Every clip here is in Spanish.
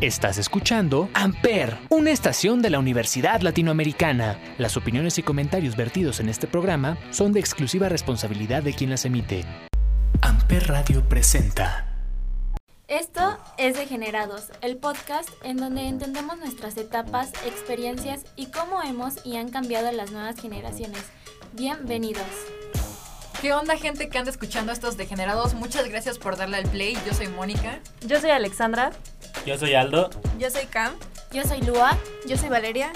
Estás escuchando Amper, una estación de la Universidad Latinoamericana. Las opiniones y comentarios vertidos en este programa son de exclusiva responsabilidad de quien las emite. Amper Radio presenta. Esto es Degenerados, el podcast en donde entendemos nuestras etapas, experiencias y cómo hemos y han cambiado las nuevas generaciones. Bienvenidos. ¿Qué onda gente que anda escuchando estos degenerados? Muchas gracias por darle al play. Yo soy Mónica. Yo soy Alexandra. Yo soy Aldo. Yo soy Cam. Yo soy Lua. Yo soy Valeria.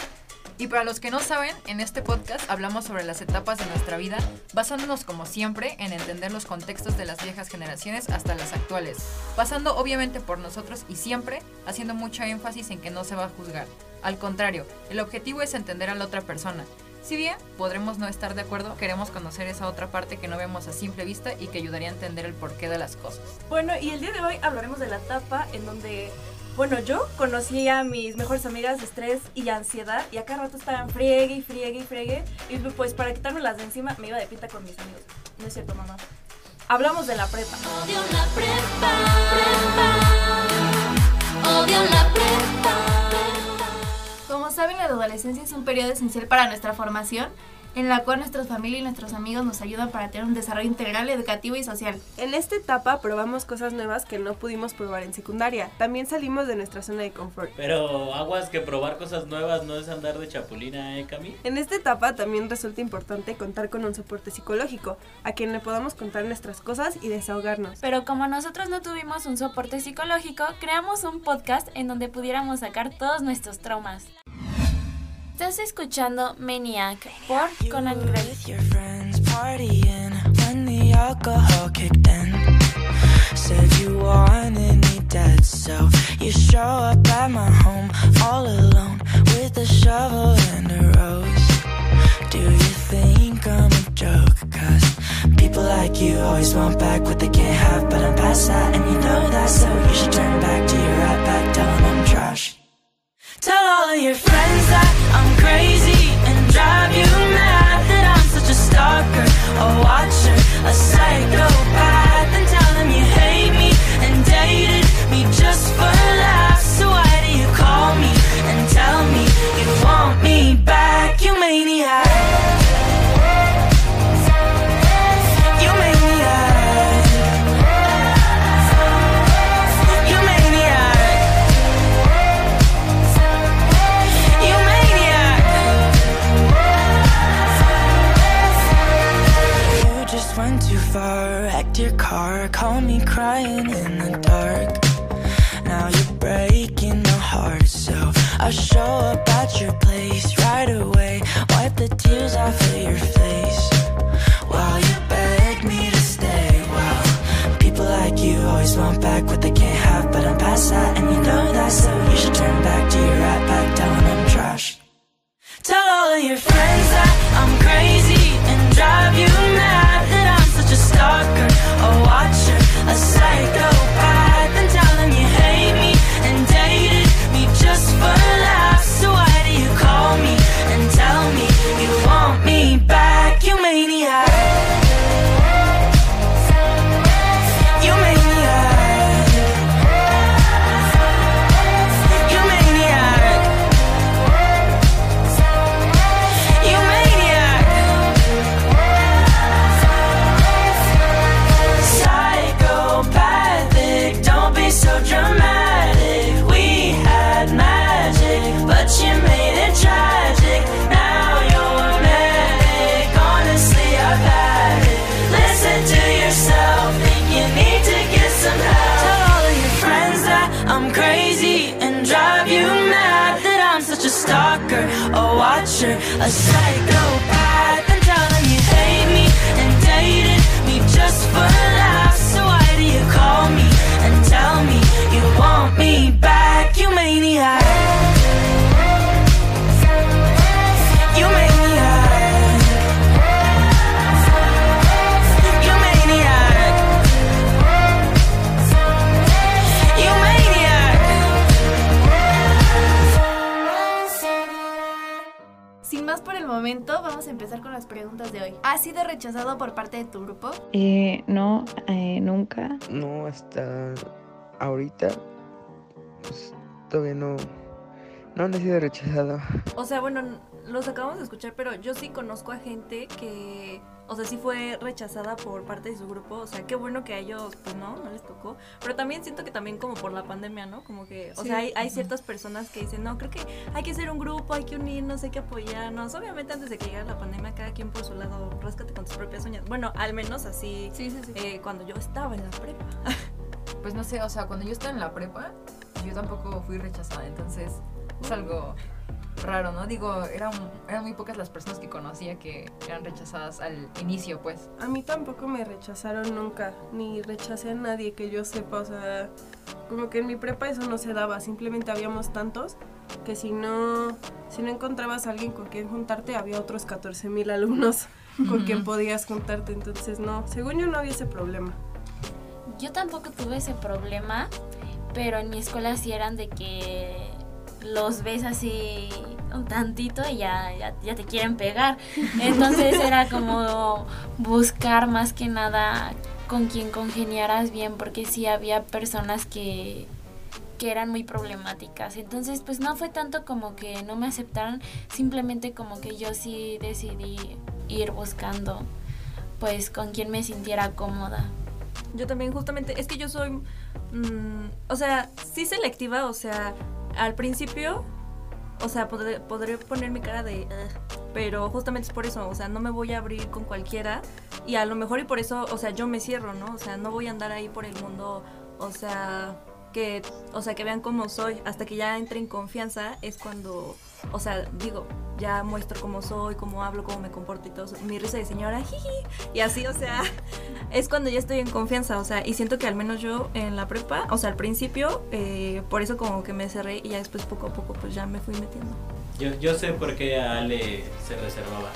Y para los que no saben, en este podcast hablamos sobre las etapas de nuestra vida, basándonos como siempre en entender los contextos de las viejas generaciones hasta las actuales, pasando obviamente por nosotros y siempre haciendo mucho énfasis en que no se va a juzgar. Al contrario, el objetivo es entender a la otra persona, si bien podremos no estar de acuerdo, queremos conocer esa otra parte que no vemos a simple vista y que ayudaría a entender el porqué de las cosas. Bueno, y el día de hoy hablaremos de la etapa en donde, bueno, yo conocí a mis mejores amigas de estrés y ansiedad y acá rato estaban friegue y friegue y friegue y pues para quitarme las de encima me iba de pita con mis amigos. No es cierto, mamá. Hablamos de la prepa. Odio la prepa, prepa. Odio la prepa. Saben, la adolescencia es un periodo esencial para nuestra formación, en la cual nuestra familia y nuestros amigos nos ayudan para tener un desarrollo integral, educativo y social. En esta etapa probamos cosas nuevas que no pudimos probar en secundaria. También salimos de nuestra zona de confort. Pero aguas que probar cosas nuevas no es andar de chapulina, ¿eh, Cami? En esta etapa también resulta importante contar con un soporte psicológico, a quien le podamos contar nuestras cosas y desahogarnos. Pero como nosotros no tuvimos un soporte psicológico, creamos un podcast en donde pudiéramos sacar todos nuestros traumas. Estás escuchando Maniac por Conan Gray. with your friends partying when the alcohol kicked in. Said you wanted me dead, so you show up at my home all alone with a shovel and a rose. Do you think I'm a joke? Cause people like you always want back what they can't have, but I'm past that, and you know that, so you should turn back to your right back, tell 'em I'm trash. Tell all of your friends that I'm crazy and drive you mad that I'm such a stalker, a watcher, a psychopath. Your car, called me crying in the dark. Now you're breaking my heart, so I show up at your place right away, wipe the tears off of your face. While you beg me to stay, wow. People like you always want back what they can't have, but I'm past that, and you know that, so you should turn back to your right back, telling them trash. Tell all of your friends that I'm crazy and drive you mad just a stalker, a watcher, a psycho. Momento, vamos a empezar con las preguntas de hoy. ¿Has sido rechazado por parte de tu grupo? Eh, no, eh, nunca. No, hasta ahorita, pues todavía no, no, no he sido rechazado. O sea, bueno, los acabamos de escuchar, pero yo sí conozco a gente que, o sea, sí fue rechazada por parte de su grupo. O sea, qué bueno que a ellos, pues no, no les tocó. Pero también siento que también como por la pandemia, ¿no? Como que, o Sí. sea, hay, hay ciertas personas que dicen, no, creo que hay que ser un grupo, hay que unirnos, hay que apoyarnos. Obviamente antes de que llegara la pandemia, cada quien por su lado, ráscate con tus propias uñas. Bueno, al menos así, Sí, sí, sí. eh, cuando yo estaba en la prepa. Pues no sé, o sea, cuando yo estaba en la prepa, yo tampoco fui rechazada, entonces es algo raro, ¿no? Digo, eran, eran muy pocas las personas que conocía que eran rechazadas al inicio, pues. A mí tampoco me rechazaron nunca, ni rechacé a nadie que yo sepa, o sea, como que en mi prepa eso no se daba, simplemente habíamos tantos que si no, si no encontrabas a alguien con quien juntarte, había otros 14 mil alumnos con quien podías juntarte, entonces no, según yo no había ese problema. Yo tampoco tuve ese problema, pero en mi escuela sí eran de que los ves así un tantito y ya, ya, te quieren pegar. Entonces era como buscar más que nada con quien congeniaras bien, porque sí había personas que que eran muy problemáticas. Entonces, pues no fue tanto como que no me aceptaron, simplemente como que yo sí decidí ir buscando pues con quien me sintiera cómoda. Yo también, justamente, es que yo soy, mm, o sea, sí selectiva, o sea, al principio, o sea, podré, poner mi cara de, pero justamente es por eso, o sea, no me voy a abrir con cualquiera y a lo mejor y por eso, o sea, yo me cierro, ¿no? O sea, no voy a andar ahí por el mundo, o sea, que, o sea, que vean cómo soy, hasta que ya entre en confianza es cuando, o sea, digo, ya muestro cómo soy, cómo hablo, cómo me comporto y todo, eso. mi risa de señora, jiji, y así, o sea, es cuando ya estoy en confianza, o sea, y siento que al menos yo en la prepa, o sea, al principio, eh, por eso como que me cerré y ya después poco a poco pues ya me fui metiendo. Yo, yo sé por qué a Ale se reservaba.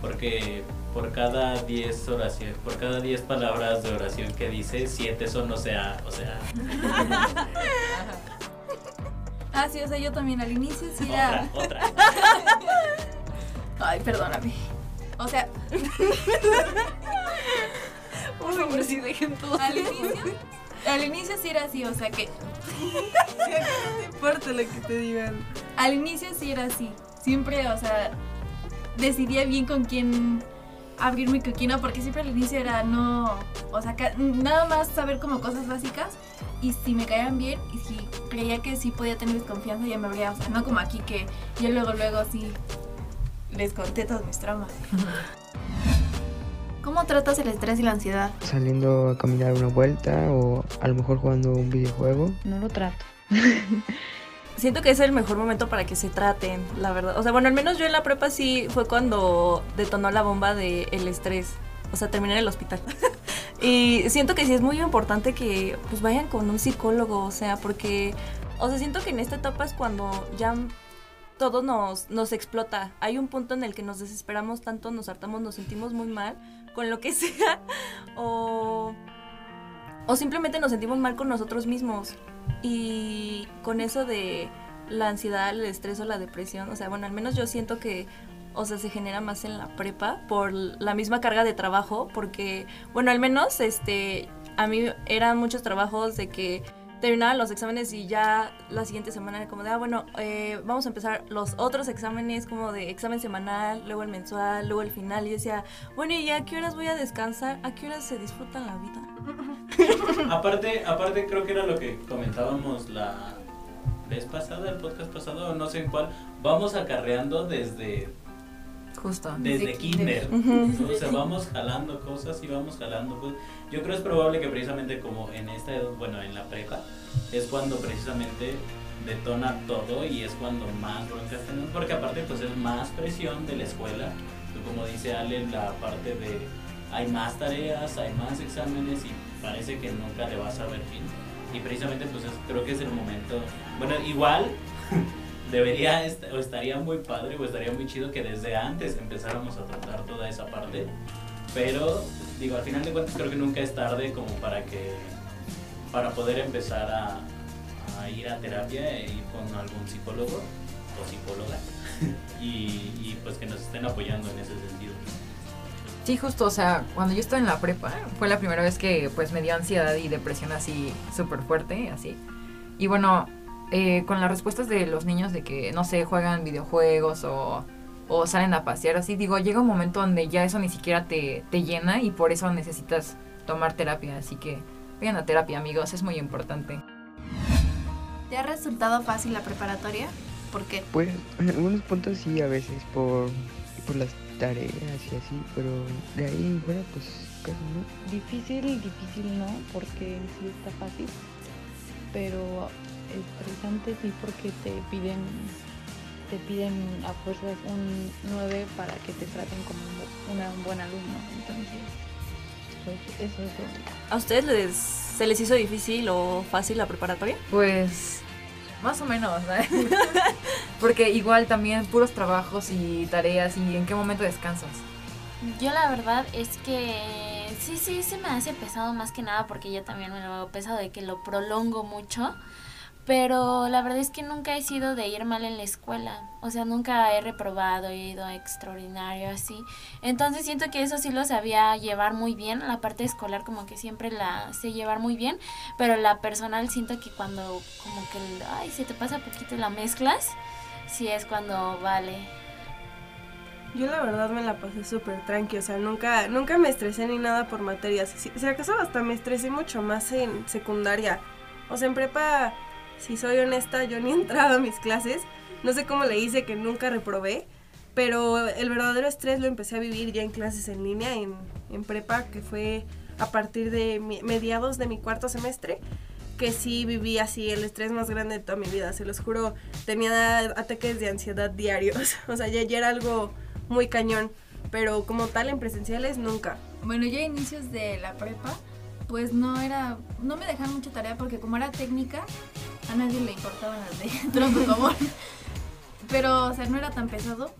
Porque por cada 10 oraciones, por cada 10 palabras de oración que dice, 7 son o sea, o sea, Ah, sí, o sea, yo también al inicio sí era... otra, otra. Ay, perdóname. O sea... Por favor, sí dejen todo. Al inicio, al inicio sí era así, o sea que... No importa lo que te digan. Al inicio sí era así. Siempre, o sea, decidía bien con quién abrirme y con quién no, porque siempre al inicio era no, o sea, nada más saber como cosas básicas y si me caían bien y si creía que sí podía tener confianza ya me abría, o sea, no como aquí que yo luego, luego sí les conté todos mis traumas. ¿Cómo tratas el estrés y la ansiedad? Saliendo a caminar una vuelta o a lo mejor jugando un videojuego. No lo trato. Siento que es el mejor momento para que se traten, la verdad. O sea, bueno, al menos yo en la prepa sí fue cuando detonó la bomba del el estrés. O sea, terminé en el hospital. y siento que sí es muy importante que pues vayan con un psicólogo, o sea, porque, o sea, siento que en esta etapa es cuando ya todo nos, nos explota. Hay un punto en el que nos desesperamos tanto, nos hartamos, nos sentimos muy mal con lo que sea. O, o simplemente nos sentimos mal con nosotros mismos. Y con eso de la ansiedad, el estrés o la depresión, o sea, bueno, al menos yo siento que, o sea, se genera más en la prepa por la misma carga de trabajo, porque, bueno, al menos, este, a mí eran muchos trabajos de que terminaban los exámenes y ya la siguiente semana era como de, ah, bueno, eh, vamos a empezar los otros exámenes, como de examen semanal, luego el mensual, luego el final, y decía, bueno, ¿y a qué horas voy a descansar? ¿A qué horas se disfrutan la vida? Aparte, aparte creo que era lo que comentábamos la vez pasada, el podcast pasado, no sé en cuál, vamos acarreando desde Justo. desde kinder. Ujú. O sea, vamos jalando cosas y vamos jalando cosas. Yo creo es probable que precisamente como en esta, bueno, en la prepa, es cuando precisamente detona todo y es cuando más broncas tenemos, porque aparte pues es más presión de la escuela. Como dice Ale, la parte de hay más tareas, hay más exámenes y parece que nunca le vas a ver fin. Y precisamente pues es- creo que es el momento, bueno, igual debería est- o estaría muy padre o estaría muy chido que desde antes empezáramos a tratar toda esa parte. Pero digo al final de cuentas creo que nunca es tarde como para que para poder empezar a, ir a terapia e ir con algún psicólogo o psicóloga. Y, pues que nos estén apoyando en ese sentido Sí, justo, o sea, cuando yo estaba en la prepa, fue la primera vez que pues me dio ansiedad y depresión así súper fuerte, así. Y bueno, eh, con las respuestas de los niños de que, no sé, juegan videojuegos o, o salen a pasear, así digo, llega un momento donde ya eso ni siquiera te, te llena y por eso necesitas tomar terapia. Así que vayan a terapia, amigos, es muy importante. ¿Te ha resultado fácil la preparatoria? ¿Por qué? Pues en algunos puntos sí, a veces por, por las tareas y así, pero de ahí en fuera pues casi no. Difícil, difícil no, porque en sí está fácil, pero estresante sí porque te piden te piden a fuerzas un 9 para que te traten como un, una- un buen alumno, entonces pues eso es lo- ¿A ustedes les, se les hizo difícil o fácil la preparatoria? Pues más o menos, ¿no? Porque igual también puros trabajos y tareas y en qué momento descansas. Yo la verdad es que sí, sí, se me hace pesado más que nada porque yo también me lo hago pesado de que lo prolongo mucho. Pero la verdad es que nunca he sido de ir mal en la escuela. O sea, nunca he reprobado, he ido extraordinario así. Entonces siento que eso sí lo sabía llevar muy bien. La parte escolar como que siempre la sé llevar muy bien. Pero la personal siento que cuando como que, ay, se te pasa poquito la mezclas, sí es cuando vale. Yo la verdad me la pasé súper tranqui, o sea, nunca, nunca me estresé ni nada por materias. Si, si acaso hasta me estresé mucho más en secundaria. O sea, en prepa, si soy honesta, yo ni entraba a mis clases. No sé cómo le hice que nunca reprobé. Pero el verdadero estrés lo empecé a vivir ya en clases en línea, en, en prepa, que fue a partir de mi- mediados de mi cuarto semestre que sí viví así el estrés más grande de toda mi vida, se los juro, tenía ataques de ansiedad diarios, o sea, ya, ya era algo muy cañón, pero como tal en presenciales nunca. Bueno, yo a inicios de la prepa, pues no era, no me dejaban mucha tarea porque como era técnica, a nadie le importaban las de tronco común. Pero, o sea, no era tan pesado.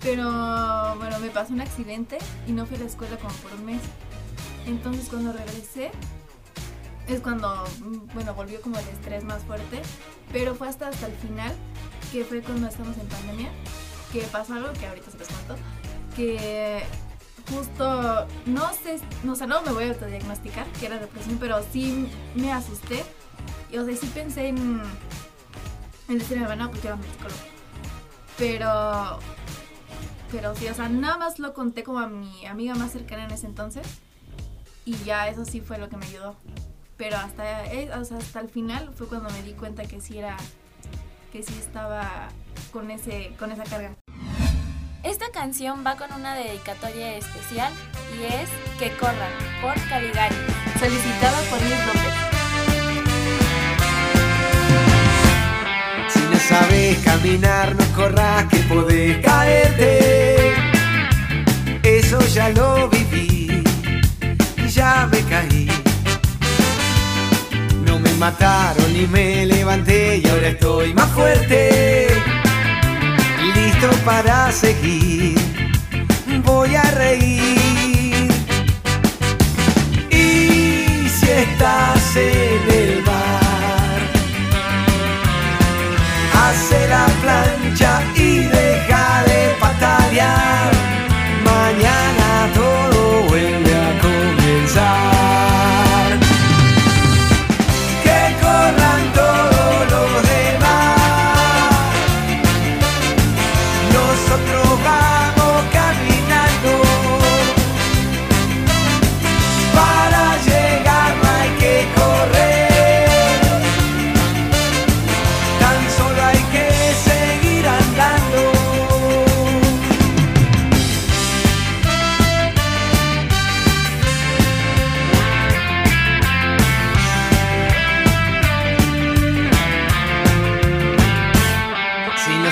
Pero, bueno, me pasó un accidente y no fui a la escuela como por un mes. Entonces cuando regresé, es cuando, mm, bueno, volvió como el estrés más fuerte. Pero fue hasta, hasta el final, que fue cuando estamos en pandemia, que pasó algo que ahorita se los cuento, que justo, no sé, no, o sea, no me voy a autodiagnosticar que era depresión, pero sí me asusté. Y, o sea, sí pensé en, en decirme, bueno, pues llévame al psicólogo. Pero, pero sí, o sea, nada más lo conté como a mi amiga más cercana en ese entonces. Y ya eso sí fue lo que me ayudó. Pero hasta, eh, o sea, hasta el final fue cuando me di cuenta que sí era, que sí estaba con, ese, con esa carga. Esta canción va con una dedicatoria especial y es Que corran por Caligari. Solicitada por Luis López. Sabes caminar, no corras que podés caerte. Eso ya lo viví y ya me caí. No me mataron ni me levanté y ahora estoy más fuerte. Listo para seguir, voy a reír. Y si estás en hace la plancha y deja de patalear. Mañana todo vuelve a comenzar.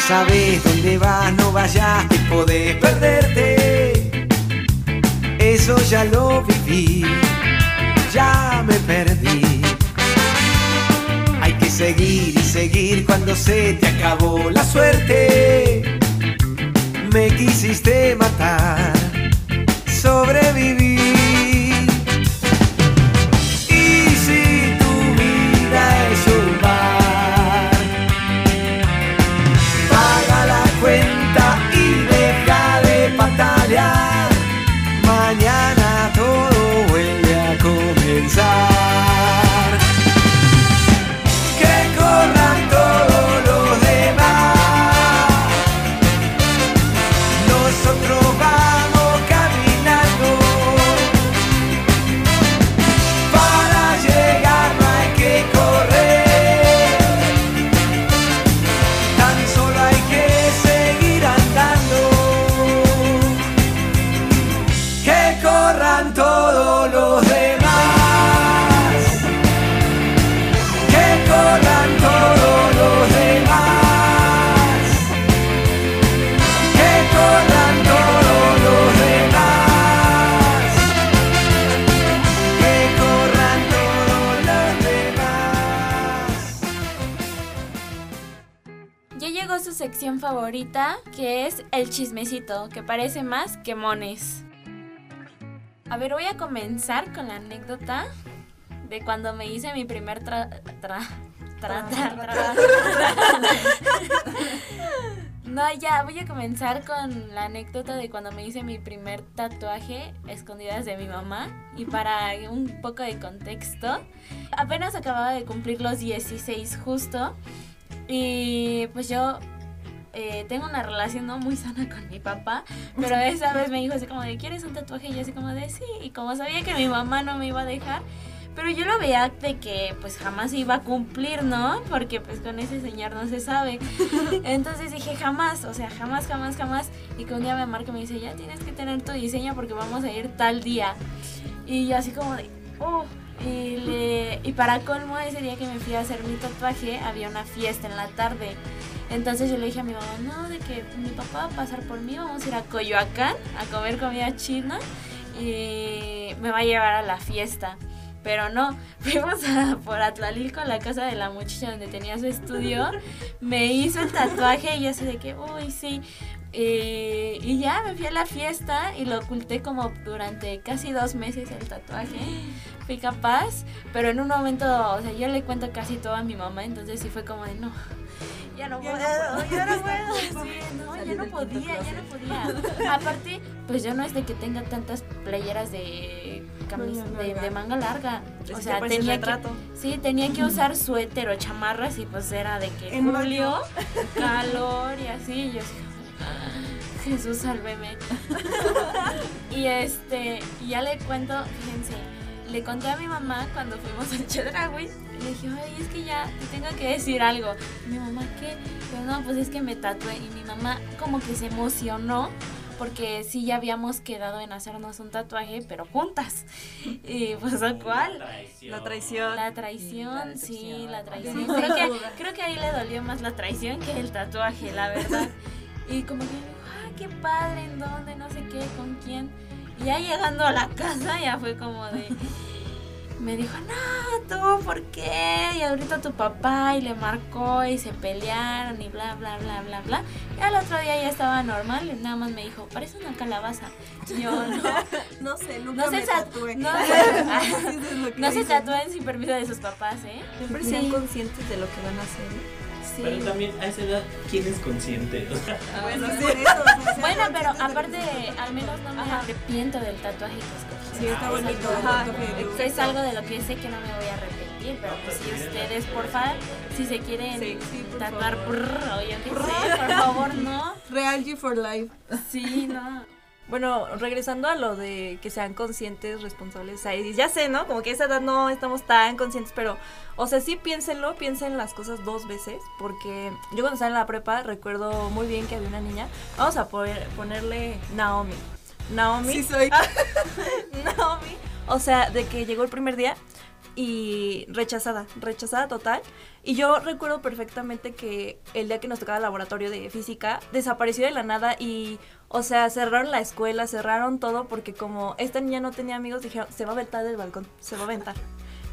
Sabes dónde vas, no vayas, que podés perderte. Eso ya lo viví, ya me perdí. Hay que seguir y seguir cuando se te acabó la suerte. Me quisiste matar, sobreviví. Que parece más que mones. A ver, voy a comenzar con la anécdota de cuando me hice mi primer tra... tra- tra- No, ya, voy a comenzar con la anécdota de cuando me hice mi primer tatuaje escondidas de mi mamá. Y para un poco de contexto, apenas acababa de cumplir los 16 justo. Y pues yo eh, tengo una relación no muy sana con mi papá, pero esa vez me dijo así como de, ¿quieres un tatuaje? Y yo así como de, sí, y como sabía que mi mamá no me iba a dejar, pero yo lo veía de que pues jamás iba a cumplir, ¿no? Porque pues con ese señor no se sabe. Entonces dije, jamás, o sea, jamás, jamás, jamás. Y que un día me marca y me dice, ya tienes que tener tu diseño porque vamos a ir tal día. Y yo así como de, oh. Y, le- y para colmo, ese día que me fui a hacer mi tatuaje, había una fiesta en la tarde. Entonces yo le dije a mi mamá, no, de que mi papá va a pasar por mí, vamos a ir a Coyoacán a comer comida china y me va a llevar a la fiesta. Pero no, fuimos a, por Atlalilco, a la casa de la muchacha donde tenía su estudio. Me hizo el tatuaje y yo así de que, uy, sí. Eh, y ya me fui a la fiesta y lo oculté como durante casi dos meses el tatuaje. Fui capaz, pero en un momento, o sea, yo le cuento casi todo a mi mamá, entonces sí fue como de no. Ya no puedo, ya no puedo. Sí, no, ya no podía, ya no podía. Aparte, pues yo no es de que tenga tantas playeras de camisa, de, de manga larga. O sea, tenía que, sí, tenía que usar suéter o chamarras y pues era de que En julio, calor y así. Y yo "Ah, Jesús, sálveme. y este, ya le cuento, fíjense, le conté a mi mamá cuando fuimos al Chedraui. Le dije, ay, es que ya te tengo que decir algo. Y mi mamá, ¿qué? Pero no, pues es que me tatué. Y mi mamá como que se emocionó porque sí ya habíamos quedado en hacernos un tatuaje, pero juntas. Y pues, ¿cuál? La traición. La traición, sí, la traición. Creo que, creo que ahí le dolió más la traición que el tatuaje, la verdad. Y como que, ay, qué padre, ¿en dónde? No sé qué, con quién. Y ya llegando a la casa ya fue como de... Me dijo, no, tú, ¿por qué? Y ahorita tu papá y le marcó y se pelearon y bla, bla, bla, bla, bla. Y al otro día ya estaba normal y nada más me dijo, parece una calabaza. Y Yo, no, No sé, nunca no se, me tat- tatué. no, se tatúen sin permiso de sus papás, ¿eh? Siempre Sí. sean conscientes de lo que van a hacer. Sí. Pero también a esa edad, ¿quién es consciente? O sea, Bueno, por eso, pero aparte, al menos no me arrepiento del tatuaje que escogí. Sí, está Es bonito. de- Es algo de lo que sé que no me voy a arrepentir, pero pues si ustedes, porfa, si se quieren Sí, sí, por tatuar favor. o yo qué sé, por favor, no. Real G for life. Sí, no. Bueno, regresando a lo de que sean conscientes, responsables, o sea, y ya sé, ¿no? Como que a esa edad no estamos tan conscientes, pero, o sea, sí piénsenlo, piensen las cosas dos veces, porque yo cuando estaba en la prepa recuerdo muy bien que había una niña, vamos a poner- ponerle Naomi. Naomi. Sí soy. Naomi. O sea, de que llegó el primer día y rechazada, rechazada total. Y yo recuerdo perfectamente que el día que nos tocaba el laboratorio de física, desapareció de la nada y, o sea, cerraron la escuela, cerraron todo porque como esta niña no tenía amigos, dijeron, se va a aventar del balcón, se va a aventar.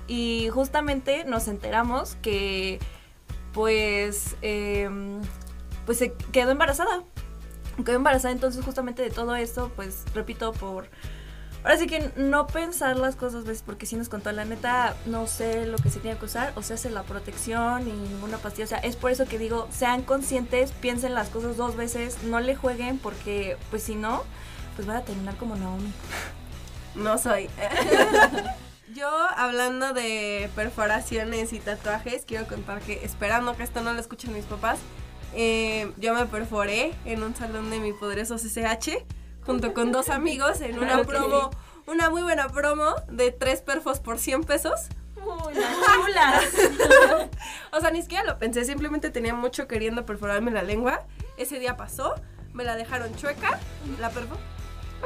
Y justamente nos enteramos que, pues, em, pues se quedó embarazada. Quedó embarazada, entonces justamente de todo esto, pues, repito, por... Ahora sí que no pensar las cosas veces porque si nos contó la neta no sé lo que se tiene que usar o se hace la protección y ninguna pastilla, o sea, es por eso que digo, sean conscientes, piensen las cosas dos veces, no le jueguen porque pues si no, pues van a terminar como Naomi. No soy. Yo, hablando de perforaciones y tatuajes, quiero contar que, esperando que esto no lo escuchen mis papás, eh, yo me perforé en un salón de mi poderoso CCH junto con dos amigos en una Ok. promo, una muy buena promo de tres perfos por 100 pesos. Uy, las chulas. O sea, ni siquiera lo pensé, simplemente tenía mucho queriendo perforarme la lengua. Ese día pasó, me la dejaron chueca, la perfo.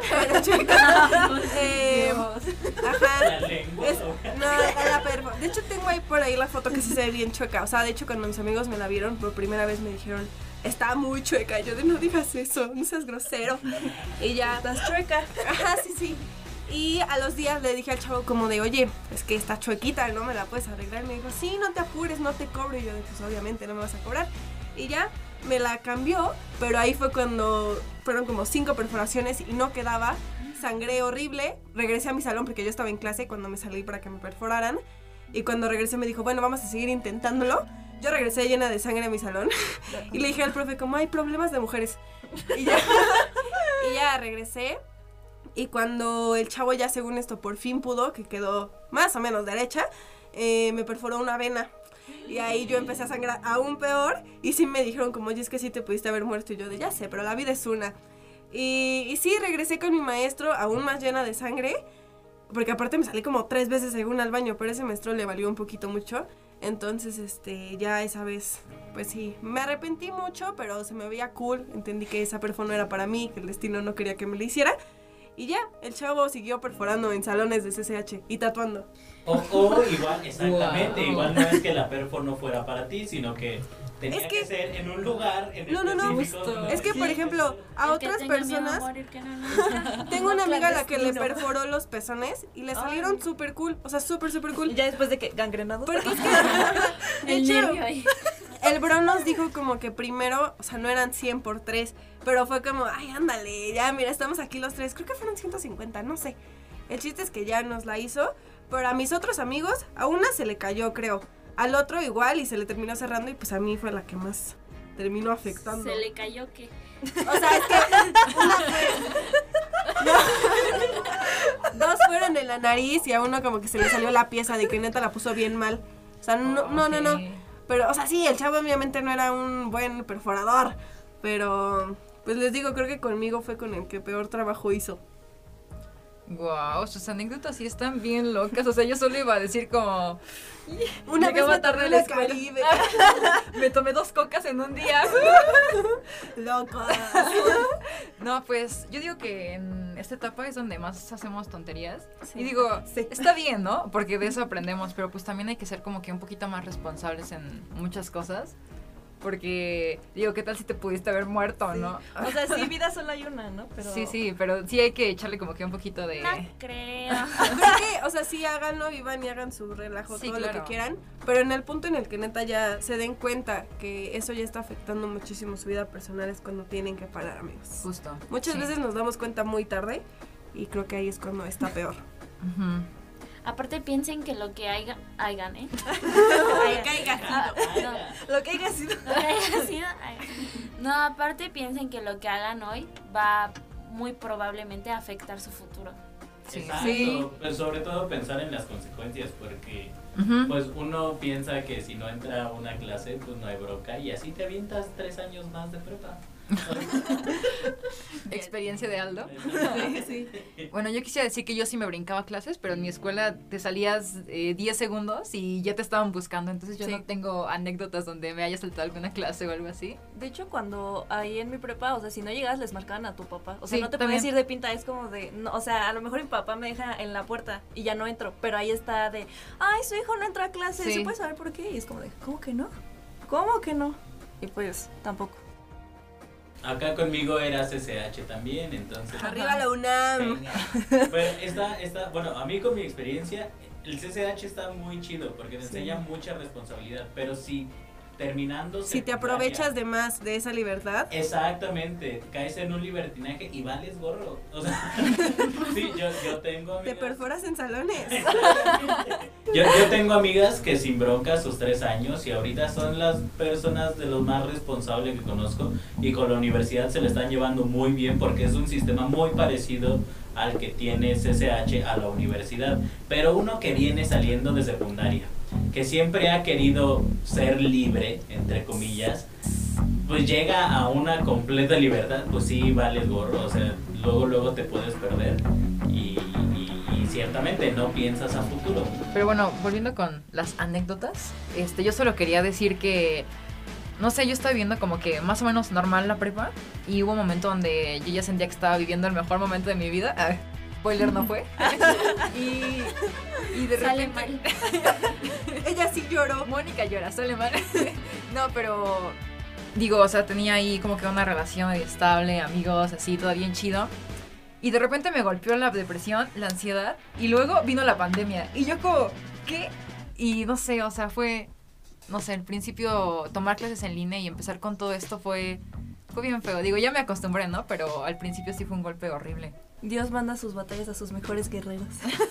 Pero chueca. Eh, ajá. la lengua. Es- no, la perfo. De hecho, tengo ahí por ahí la foto que sí se ve bien chueca. O sea, de hecho, cuando mis amigos me la vieron por primera vez me dijeron, está muy chueca. Yo de no digas eso, no seas grosero. Y ya. Estás chueca. Ajá, sí, sí. Y a los días le dije al chavo como de, oye, es que está chuequita, ¿no? Me la puedes arreglar. Y me dijo, sí, no te apures, no te cobro. Y yo, pues obviamente no me vas a cobrar. Y ya me la cambió, pero ahí fue cuando fueron como cinco perforaciones y no quedaba. Sangré horrible. Regresé a mi salón porque yo estaba en clase cuando me salí para que me perforaran. Y cuando regresé me dijo, bueno, vamos a seguir intentándolo. Yo regresé llena de sangre a mi salón y le dije al profe como hay problemas de mujeres. Y ya, regresé. Y cuando el chavo ya según esto por fin pudo, que quedó más o menos derecha, eh, me perforó una vena. Y ahí yo empecé a sangrar aún peor. Y sí me dijeron como, oye, es que sí te pudiste haber muerto. Y yo de, ya sé, pero la vida es una. Y, y sí, regresé con mi maestro aún más llena de sangre. Porque aparte me salí como tres veces según al baño, pero ese maestro le valió un poquito mucho. Entonces, este, ya esa vez, pues sí, me arrepentí mucho, pero se me veía cool. Entendí que esa perfo no era para mí, que el destino no quería que me la hiciera. Y ya, el chavo siguió perforando en salones de CCH y tatuando. O, o igual, exactamente, Wow. igual no es que la perfo no fuera para ti, sino que tenía Es que, que- ser en un lugar en No, no, no. Es que, por ejemplo, a otras personas. morir, que no, no. Tengo una amiga a la que le perforó los pezones y le salieron súper cool. O sea, súper, súper cool. Y ya después de que gangrenados. Porque es que. de hecho, el bro nos dijo como que primero, o sea, no eran 100 por 3, pero fue como, ay, ándale, ya, mira, estamos aquí los tres. Creo que fueron 150, no sé. El chiste es que ya nos la hizo, pero a mis otros amigos, a una se le cayó, creo. Al otro igual y se le terminó cerrando y pues a mí fue la que más terminó afectando. Se le cayó que. O sea, es que una fue- no. Dos fueron en la nariz y a uno como que se le salió la pieza de que neta la puso bien mal. O sea, no, no, no, no. Pero, o sea, sí, el chavo obviamente no era un buen perforador. Pero, pues les digo, creo que conmigo fue con el que peor trabajo hizo. Wow, sus anécdotas sí están bien locas. O sea, yo solo iba a decir como. Una vez me tarde en la. Caribe. Me tomé dos cocas en un día. Loco. No, pues yo digo que en esta etapa es donde más hacemos tonterías. Sí. Y digo, Sí. está bien, ¿no? Porque de eso aprendemos, pero pues también hay que ser como que un poquito más responsables en muchas cosas. Porque, digo, ¿qué tal si te pudiste haber muerto, no? O sea, sí, vida solo hay una, ¿no? Pero... Sí, sí, pero sí hay que echarle como que un poquito de... No creo. Creo que, o sea, sí, háganlo, vivan y hagan su relajo, Sí, todo lo que quieran. Pero en el punto en el que neta ya se den cuenta que eso ya está afectando muchísimo su vida personal es cuando tienen que parar, amigos. Justo. Muchas Sí. veces nos damos cuenta muy tarde y creo que ahí es cuando está peor. Ujú. Aparte piensen que lo que haya, hagan, ¿eh? Lo que haya Ah, no. Lo que haya sido. Lo que haya sido, hagan. No, aparte piensen que lo que hagan hoy va muy probablemente a afectar su futuro. Sí. Exacto, Sí. pues sobre todo pensar en las consecuencias, porque pues uno piensa que si no entra a una clase, pues no hay broca, y así te avientas tres años más de prepa. Experiencia de Aldo. sí. Bueno, yo quisiera decir que yo sí me brincaba clases, pero en mi escuela te salías eh, 10 segundos y ya te estaban buscando, entonces yo Sí. no tengo anécdotas donde me haya saltado alguna clase o algo así. De hecho, cuando ahí en mi prepa, o sea, si no llegas, les marcaban a tu papá. O sea, no te también. puedes ir de pinta, es como de. no, o sea, a lo mejor mi papá me deja en la puerta y ya no entro, pero ahí está de. Ay, su hijo no entra a clase. ¿se puede saber por qué? Y es como de, ¿cómo que no? ¿Cómo que no? Y pues, tampoco. Acá conmigo era CCH también, entonces... Arriba la UNAM. Venga. Pero está, está, bueno, a mí con mi experiencia, el CCH está muy chido porque te enseña mucha responsabilidad, pero si terminando... Si te aprovechas de más de esa libertad, Exactamente, caes en un libertinaje y vales gorro. O sea, sí, yo, yo tengo te perforas en salones. Yo, yo tengo amigas que sin bronca sus tres años y ahorita son las personas de los más responsables que conozco y con la universidad se le están llevando muy bien porque es un sistema muy parecido al que tiene CCH a la universidad, pero uno que viene saliendo de secundaria, que siempre ha querido ser libre, entre comillas, pues llega a una completa libertad, pues sí vales gorro, o sea, luego luego te puedes perder y, y- y ciertamente no piensas a futuro. Pero bueno, volviendo con las anécdotas, este, yo solo quería decir que, no sé, yo estaba viviendo como que más o menos normal la prepa y hubo un momento donde yo ya sentía que estaba viviendo el mejor momento de mi vida. Spoiler no fue. y, y de Sale repente... Ella sí lloró. Mónica llora, sale mal. no, pero digo, o sea, tenía ahí como que una relación estable, amigos, así, todo bien chido. Y de repente me golpeó la depresión, la ansiedad, y luego vino la pandemia. Y yo como, ¿qué? Y no sé, o sea, fue no sé, al principio tomar clases en línea y empezar con todo esto fue, fue bien feo. Digo, ya me acostumbré, ¿no? Pero al principio sí fue un golpe horrible. Dios manda sus batallas a sus mejores guerreros.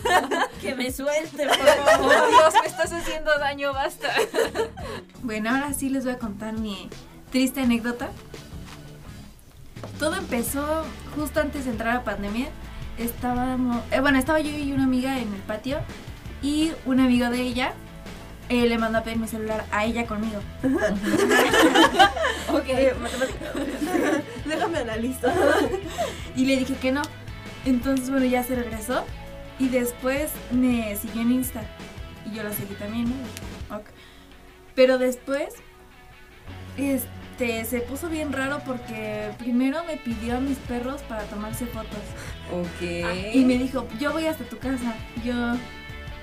que me suelte, por favor. Dios, me estás haciendo daño, basta. Bueno, ahora sí les voy a contar mi triste anécdota. Todo empezó justo antes de entrar a pandemia. Estábamos, eh, bueno, estaba yo y una amiga en el patio y un amigo de ella eh, le mandó a pedir mi celular a ella conmigo. ok. Déjame analizar. Y le dije que no. Entonces, bueno, ya se regresó. Y después me siguió en Insta. Y yo la seguí también, ¿no? Pero después, este, se puso bien raro porque primero me pidió a mis perros para tomarse fotos. Ok. Y me dijo, yo voy hasta tu casa. Yo,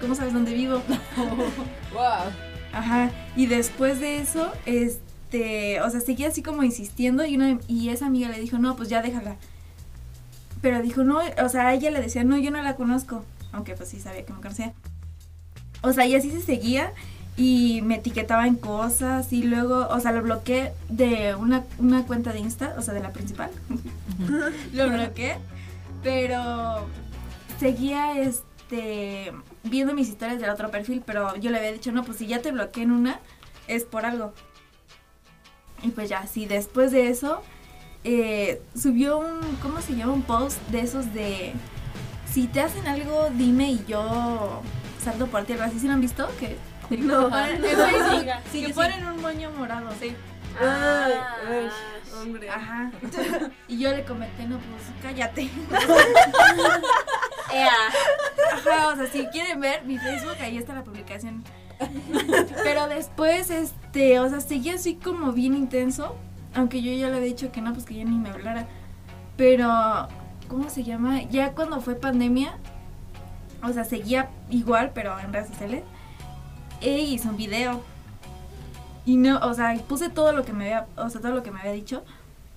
¿cómo sabes dónde vivo? wow. Ajá. Y después de eso, este, o sea, seguía así como insistiendo y, una, y esa amiga le dijo, no, pues ya déjala. Pero dijo, no, o sea, ella le decía, no, yo no la conozco. Aunque pues sí sabía que me conocía. O sea, y así se seguía y me etiquetaba en cosas y luego, o sea, lo bloqueé de una, una cuenta de Insta, o sea, de la principal. lo bloqueé, pero seguía este viendo mis historias del otro perfil, pero yo le había dicho, no, pues si ya te bloqueé en una, es por algo. Y pues ya, sí, después de eso, eh, subió un, ¿cómo se llama? Un post de esos de, si te hacen algo, dime y yo salto por ti, algo así, ¿sí lo han visto? Que No. ponen, en Facebook, que ponen un moño morado. Sí. Ay, ay, hombre. Ajá. Y yo le comenté, no, pues cállate. Ajá, o sea, si quieren ver mi Facebook, ahí está la publicación. Pero después, este, o sea, seguía así como bien intenso. Aunque yo ya le había dicho que no, pues que ya ni me hablara. Pero, ¿cómo se llama? Ya cuando fue pandemia, o sea, seguía igual, pero en redes sociales. E hizo un video. Y no, o sea, puse todo lo que me había, o sea, todo lo que me había dicho.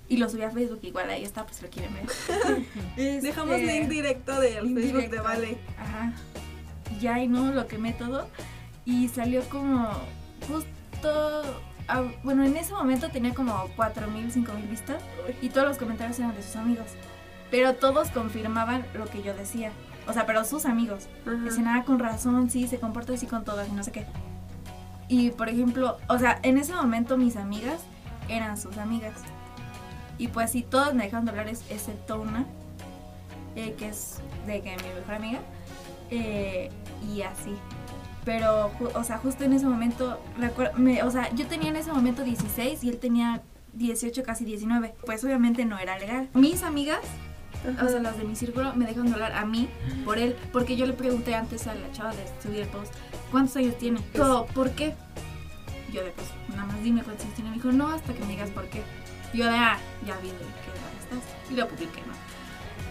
Y lo subí a Facebook, igual ahí está, pues lo quieren ver. Este, Dejamos link directo del link Facebook de. Vale. Ajá. Ya y no, lo quemé todo. Y salió como justo. Ah, bueno, en ese momento tenía como 4.000, 5.000 vistas. Y todos los comentarios eran de sus amigos. Pero todos confirmaban lo que yo decía. O sea, pero sus amigos. Decían, ah, con razón, sí, se comporta así con todas y no sé qué. Y por ejemplo, o sea, en ese momento mis amigas eran sus amigas. Y pues sí, todas me dejaron de hablar, es- excepto una, eh, que es de que mi mejor amiga. eh, y así. Pero, o sea, justo en ese momento, me, o sea, yo tenía en ese momento 16 y él tenía 18, casi 19. Pues obviamente no era legal. Mis amigas, o sea, las de mi círculo, me dejaron de hablar a mí por él. Porque yo le pregunté antes a la chava de el post, ¿cuántos años tiene? Dijo, ¿por qué? Yo de, pues, nada más dime cuántos años tiene. Me dijo, no, hasta que me digas por qué. Yo de, ah, ya vi de qué edad estás. Y lo publiqué, ¿no?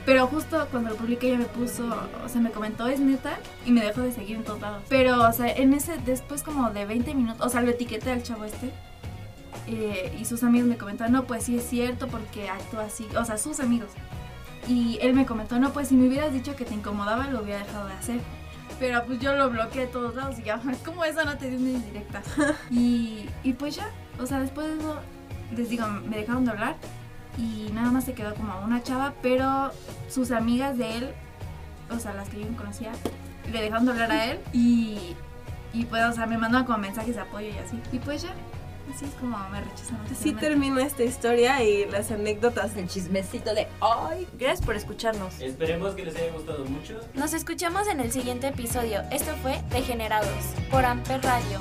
Pero justo cuando lo publiqué ella me puso, o sea, me comentó, es neta, y me dejó de seguir en todos lados. Pero, o sea, en ese, después como de 20 minutos, o sea, lo etiqueté al chavo este, eh, y sus amigos me comentaron, no, pues sí es cierto porque actúa así, o sea, sus amigos. Y él me comentó, no, pues si me hubieras dicho que te incomodaba, lo hubiera dejado de hacer. Pero pues yo lo bloqueé de todos lados y ya, como eso no te dio una indirecta. y, y pues ya, o sea, después de eso, les digo, me dejaron de hablar y nada más se quedó como una chava, pero sus amigas de él, o sea, las que yo no conocía, le dejaron de hablar a él y, y pues, o sea, me mandaban como mensajes de apoyo y así. Y pues ya, así es como me rechazaron. Así termina esta historia y las anécdotas. El chismecito de hoy. Gracias por escucharnos. Esperemos que les haya gustado mucho. Nos escuchamos en el siguiente episodio. Esto fue Degenerados por Amper Radio.